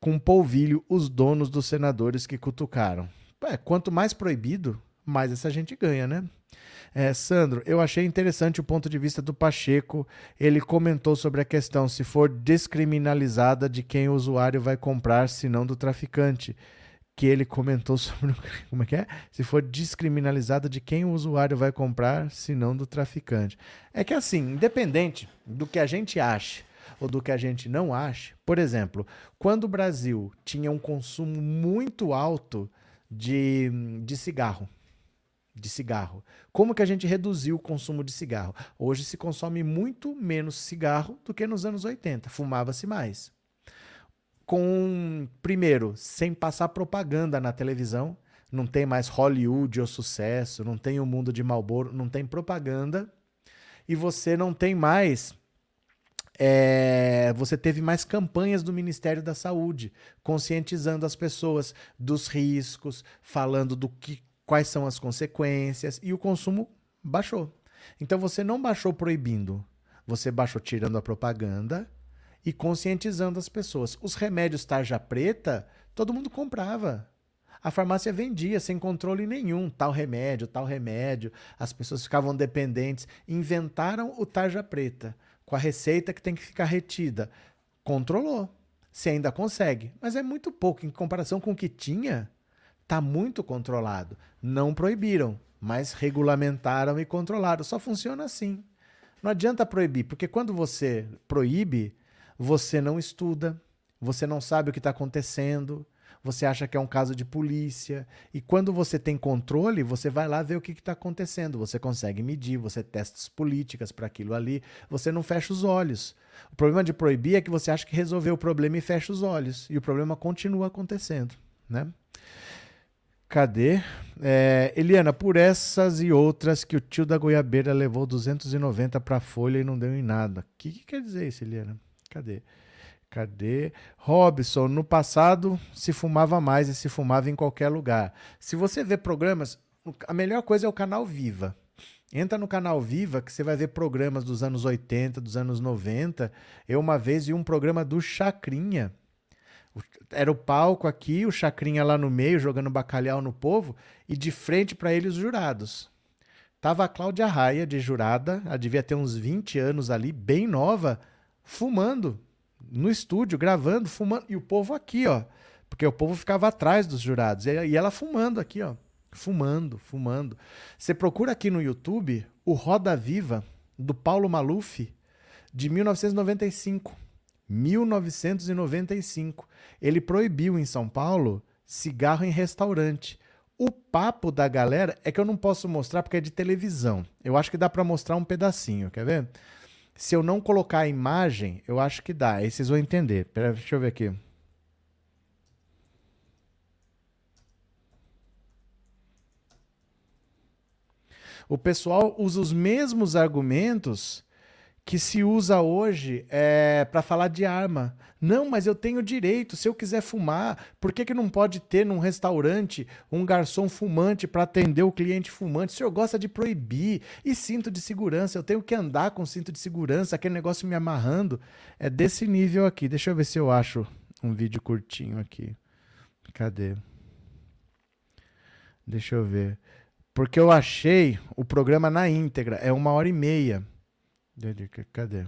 S2: com polvilho, os donos dos senadores que cutucaram. É, quanto mais proibido, mais essa gente ganha, né? É, Sandro, eu achei interessante o ponto de vista do Pacheco. Ele comentou sobre a questão se for descriminalizada de quem o usuário vai comprar, se não do traficante que ele comentou sobre como é que é? Se for descriminalizada de quem o usuário vai comprar, se não do traficante. É que assim, independente do que a gente ache ou do que a gente não ache, por exemplo, quando o Brasil tinha um consumo muito alto de, de cigarro, de cigarro. Como que a gente reduziu o consumo de cigarro? Hoje se consome muito menos cigarro do que nos anos 80. Fumava-se mais com, primeiro, sem passar propaganda na televisão. Não tem mais Hollywood ou sucesso, não tem o mundo de Malboro, não tem propaganda. E você não tem mais. É, você teve mais campanhas do Ministério da Saúde, conscientizando as pessoas dos riscos, falando do que, quais são as consequências, e o consumo baixou. Então você não baixou proibindo, você baixou tirando a propaganda e conscientizando as pessoas. Os remédios tarja preta, todo mundo comprava. A farmácia vendia sem controle nenhum, tal remédio, tal remédio. As pessoas ficavam dependentes. Inventaram o tarja preta, com a receita que tem que ficar retida. Controlou. Se ainda consegue, mas é muito pouco em comparação com o que tinha. Está muito controlado. Não proibiram, mas regulamentaram e controlaram. Só funciona assim. Não adianta proibir, porque quando você proíbe, você não estuda, você não sabe o que está acontecendo, você acha que é um caso de polícia. E quando você tem controle, você vai lá ver o que está acontecendo. Você consegue medir, você testa as políticas para aquilo ali, você não fecha os olhos. O problema de proibir é que você acha que resolveu o problema e fecha os olhos. E o problema continua acontecendo, né? Cadê? É, Eliana, por essas e outras que o tio da goiabeira levou 290 para a folha e não deu em nada. O que, que quer dizer isso, Eliana? Cadê? Cadê? Robson, no passado se fumava mais e se fumava em qualquer lugar. Se você vê programas, a melhor coisa é o canal Viva. Entra no canal Viva que você vai ver programas dos anos 80, dos anos 90. Eu uma vez vi um programa do Chacrinha era o palco aqui, o Chacrinha lá no meio, jogando bacalhau no povo, e de frente para ele os jurados. Tava a Cláudia Raia, de jurada, ela devia ter uns 20 anos ali, bem nova, fumando no estúdio, gravando, fumando, e o povo aqui, ó. Porque o povo ficava atrás dos jurados, e ela fumando aqui, ó. Fumando, fumando. Você procura aqui no YouTube o Roda Viva, do Paulo Maluf, de 1995. 1995. Ele proibiu em São Paulo cigarro em restaurante. O papo da galera é que eu não posso mostrar porque é de televisão. Eu acho que dá para mostrar um pedacinho, quer ver? Se eu não colocar a imagem, eu acho que dá. Aí vocês vão entender. Pera, deixa eu ver aqui. O pessoal usa os mesmos argumentos que se usa hoje é, para falar de arma. Não, mas eu tenho direito. Se eu quiser fumar, por que, que não pode ter num restaurante um garçom fumante para atender o cliente fumante? O senhor gosta de proibir. E cinto de segurança? Eu tenho que andar com cinto de segurança, aquele negócio me amarrando. É desse nível aqui. Deixa eu ver se eu acho um vídeo curtinho aqui. Cadê? Deixa eu ver. Porque eu achei o programa na íntegra. É uma hora e meia. Cadê?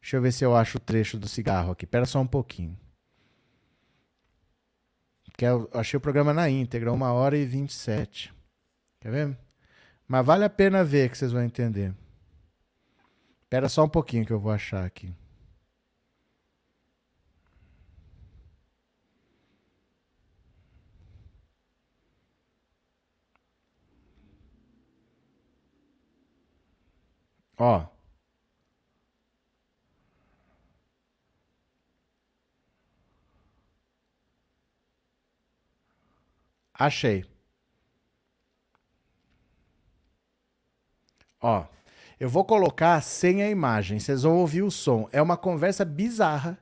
S2: Deixa eu ver se eu acho o trecho do cigarro aqui. Espera só um pouquinho. Que eu achei o programa na íntegra, uma hora e 27. Quer ver? Mas vale a pena ver que vocês vão entender. Espera só um pouquinho que eu vou achar aqui. Ó. Achei. Ó, eu vou colocar sem a imagem, vocês vão ouvir o som. É uma conversa bizarra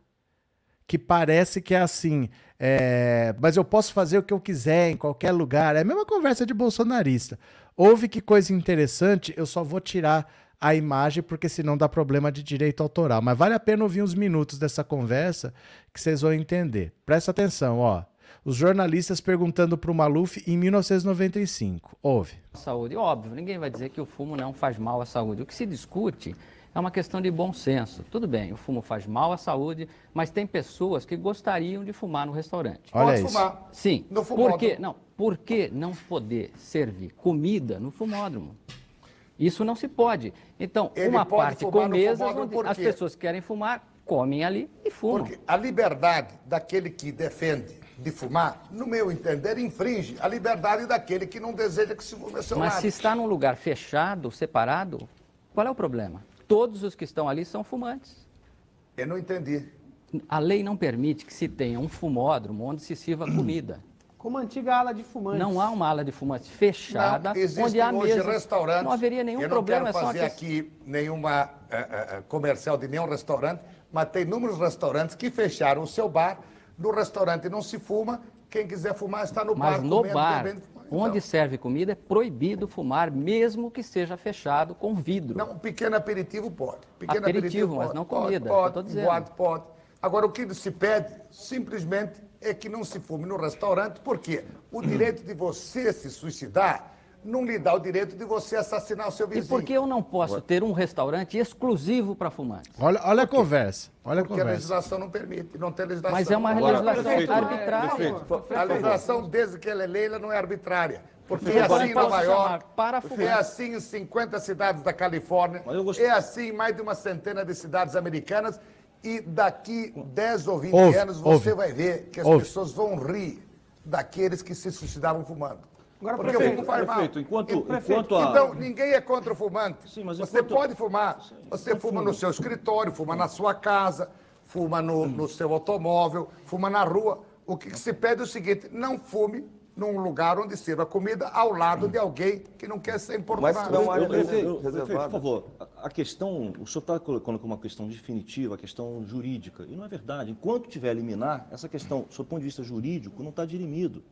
S2: que parece que é assim, é, mas eu posso fazer o que eu quiser em qualquer lugar. É a mesma conversa de bolsonarista. Ouve que coisa interessante, eu só vou tirar a imagem, porque senão dá problema de direito autoral. Mas vale a pena ouvir uns minutos dessa conversa que vocês vão entender. Presta atenção, ó. Os jornalistas perguntando para o Maluf em 1995. Ouve.
S4: Saúde, óbvio, ninguém vai dizer que o fumo não faz mal à saúde. O que se discute é uma questão de bom senso. Tudo bem, o fumo faz mal à saúde, mas tem pessoas que gostariam de fumar no restaurante.
S2: Olha
S5: Pode
S2: isso.
S5: fumar.
S4: Sim.
S5: No
S4: por
S5: fumódromo.
S4: que não? Por que não poder servir comida no fumódromo? Isso não se pode. Então,
S5: Ele
S4: uma
S5: pode
S4: parte com mesas onde as pessoas que querem fumar comem ali e fumam.
S5: Porque a liberdade daquele que defende de fumar, no meu entender, infringe a liberdade daquele que não deseja que se fume seu
S4: Mas
S5: lado.
S4: se está num lugar fechado, separado, qual é o problema? Todos os que estão ali são fumantes.
S5: Eu não entendi.
S4: A lei não permite que se tenha um fumódromo onde se sirva comida.
S6: Como a antiga ala de fumantes.
S4: Não há uma ala de fumantes fechada,
S5: Não,
S4: onde há
S5: hoje
S4: mesas.
S5: restaurantes.
S4: Não haveria nenhum
S5: Eu não
S4: problema.
S5: quero
S4: é só
S5: fazer aqui nenhuma eh, eh, comercial de nenhum restaurante, mas tem inúmeros restaurantes que fecharam o seu bar. No restaurante não se fuma. Quem quiser fumar está no
S4: Mas
S5: bar
S4: no
S5: comendo,
S4: bar,
S5: bebendo. Então,
S4: onde serve comida, é proibido fumar, mesmo que seja fechado com vidro.
S5: Não, um pequeno aperitivo pode. Pequeno
S4: Aperitivo, mas
S5: pode,
S4: não
S5: pode,
S4: comida,
S5: Pode,
S4: eu tô dizendo.
S5: boate pode. Agora, o que se pede, simplesmente, é que não se fume no restaurante, porque o direito de você se suicidar não lhe dá o direito de você assassinar o seu
S4: E
S5: vizinho.
S4: por que eu não posso ter um restaurante exclusivo para fumantes?
S2: Olha, olha a conversa. Olha a
S5: Porque a
S2: conversa.
S5: legislação não permite, não tem legislação.
S4: Mas é uma
S5: Agora,
S4: legislação
S5: prefeito,
S4: arbitrária.
S5: A legislação, desde que ela é lei, ela não é arbitrária. Porque é
S4: Prefeito,
S5: assim em
S4: posso
S5: Nova York,
S4: para
S5: é assim em 50 cidades da Califórnia, é assim em mais de uma centena de cidades americanas E daqui 10 ou 20
S2: Ouve,
S5: anos você
S2: ouve.
S5: vai ver que as
S2: Ouve.
S5: pessoas vão rir daqueles que se suicidavam fumando.
S6: Agora,
S5: Porque
S6: prefeito,
S5: o fumo faz mal.
S7: prefeito, enquanto,
S5: E-
S7: enquanto a...
S5: Então, ninguém é contra o fumante.
S7: Sim, mas
S5: você
S7: enquanto-
S5: pode fumar. Você fuma no seu escritório, fuma na sua casa, fuma no, no seu automóvel, fuma na rua. O que, que se pede é o seguinte: não fume num lugar onde sirva comida ao lado de alguém que não quer ser importunado.
S8: não há-
S7: Eu- eu- eu- por favor, a, a questão, o senhor está colocando como uma questão definitiva, a questão jurídica, e não é verdade. Enquanto tiver liminar, essa questão, do ponto de vista jurídico, não está dirimido.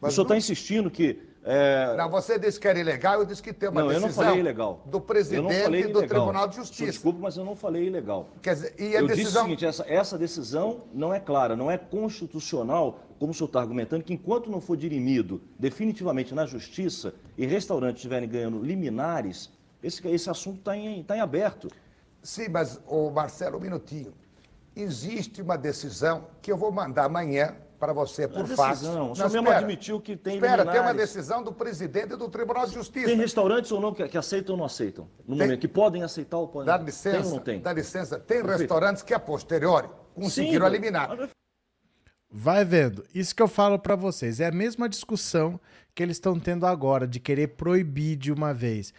S5: Mas
S7: o senhor está
S5: não-
S7: insistindo que... é,
S5: Não, você disse que era ilegal, eu disse que tem uma
S7: não, eu
S5: decisão
S7: não falei ilegal.
S5: do
S7: Eu
S5: presidente
S7: falei
S5: do. Tribunal de Justiça.
S7: Desculpe, mas eu não falei ilegal.
S5: Quer dizer, e a
S7: eu disse o
S5: decisão.
S7: seguinte, essa, essa decisão não é clara, não é constitucional, como o senhor está argumentando, que enquanto não for dirimido definitivamente na justiça e restaurantes estiverem ganhando liminares, esse, esse assunto está em, tá em aberto.
S5: Sim, mas, ô Marcelo, um minutinho. Existe uma decisão que eu vou mandar amanhã para você por
S7: Não é
S5: fax. Não,
S7: senhor mesmo
S5: espera.
S7: admitiu que tem
S5: Espera, tem uma
S7: liminares.
S5: decisão do presidente do Tribunal de Justiça.
S7: Tem restaurantes ou não que, que aceitam ou não aceitam? No
S5: Tem.
S7: momento, que podem aceitar ou podem
S5: Dá
S7: Tem
S5: licença,
S7: ou não tem?
S5: dá licença. Tem
S7: Perfeito.
S5: restaurantes que, a posteriori, conseguiram
S7: Sim,
S5: eliminar.
S7: mas-
S2: Vai vendo. Isso que eu falo pra vocês. É a mesma discussão que eles estão tendo agora de querer proibir de uma vez.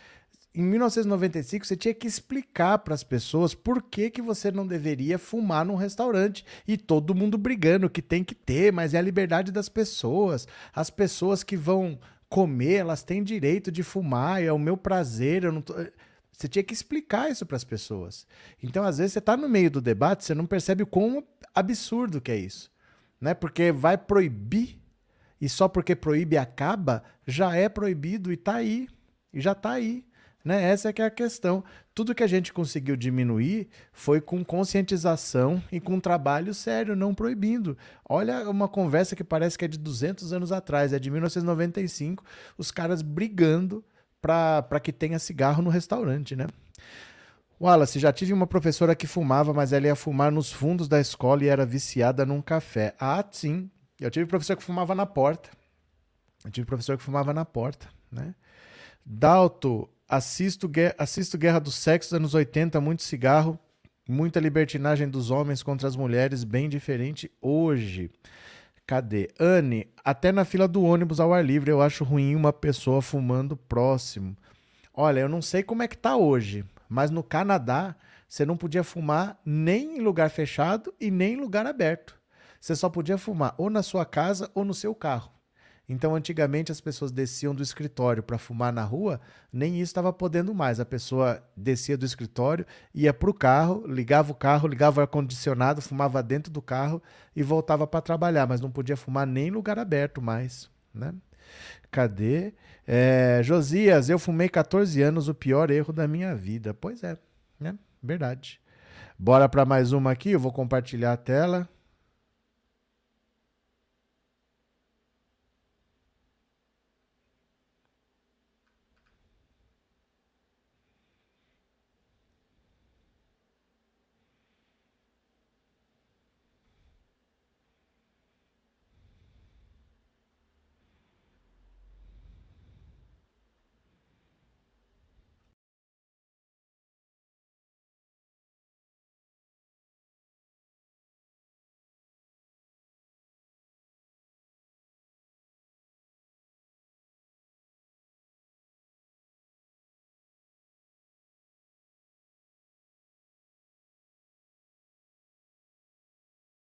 S2: Em 1995, você tinha que explicar para as pessoas por que, que você não deveria fumar num restaurante. E todo mundo brigando que tem que ter, mas é a liberdade das pessoas. As pessoas que vão comer, elas têm direito de fumar, é o meu prazer. Eu não tô... Você tinha que explicar isso para as pessoas. Então, às vezes, você está no meio do debate, você não percebe o quão absurdo que é isso né? Porque vai proibir e só porque proíbe acaba, já é proibido e tá aí, e já tá aí, né? Essa é que é a questão. Tudo que a gente conseguiu diminuir foi com conscientização e com trabalho sério, não proibindo. Olha uma conversa que parece que é de 200 anos atrás, é de 1995, os caras brigando para que tenha cigarro no restaurante, né? Wallace, já tive uma professora que fumava, mas ela ia fumar nos fundos da escola e era viciada num café. Ah, sim. Eu tive professor que fumava na porta. Eu tive professor que fumava na porta, né? Dalto, assisto, assisto Guerra dos Sexos, anos 80, muito cigarro, muita libertinagem dos homens contra as mulheres, bem diferente hoje. Cadê? Anne, até na fila do ônibus ao ar livre eu acho ruim uma pessoa fumando próximo. Olha, eu não sei como é que tá hoje, mas no Canadá você não podia fumar nem em lugar fechado e nem em lugar aberto. Você só podia fumar ou na sua casa ou no seu carro. Então, antigamente as pessoas desciam do escritório para fumar na rua, nem isso estava podendo mais. A pessoa descia do escritório, ia para o carro, ligava o carro, ligava o ar-condicionado, fumava dentro do carro e voltava para trabalhar, mas não podia fumar nem em lugar aberto mais, né? Cadê? É, Josias, eu fumei 14 anos, o pior erro da minha vida. Pois é, né? Verdade. Bora para mais uma aqui, eu vou compartilhar a tela.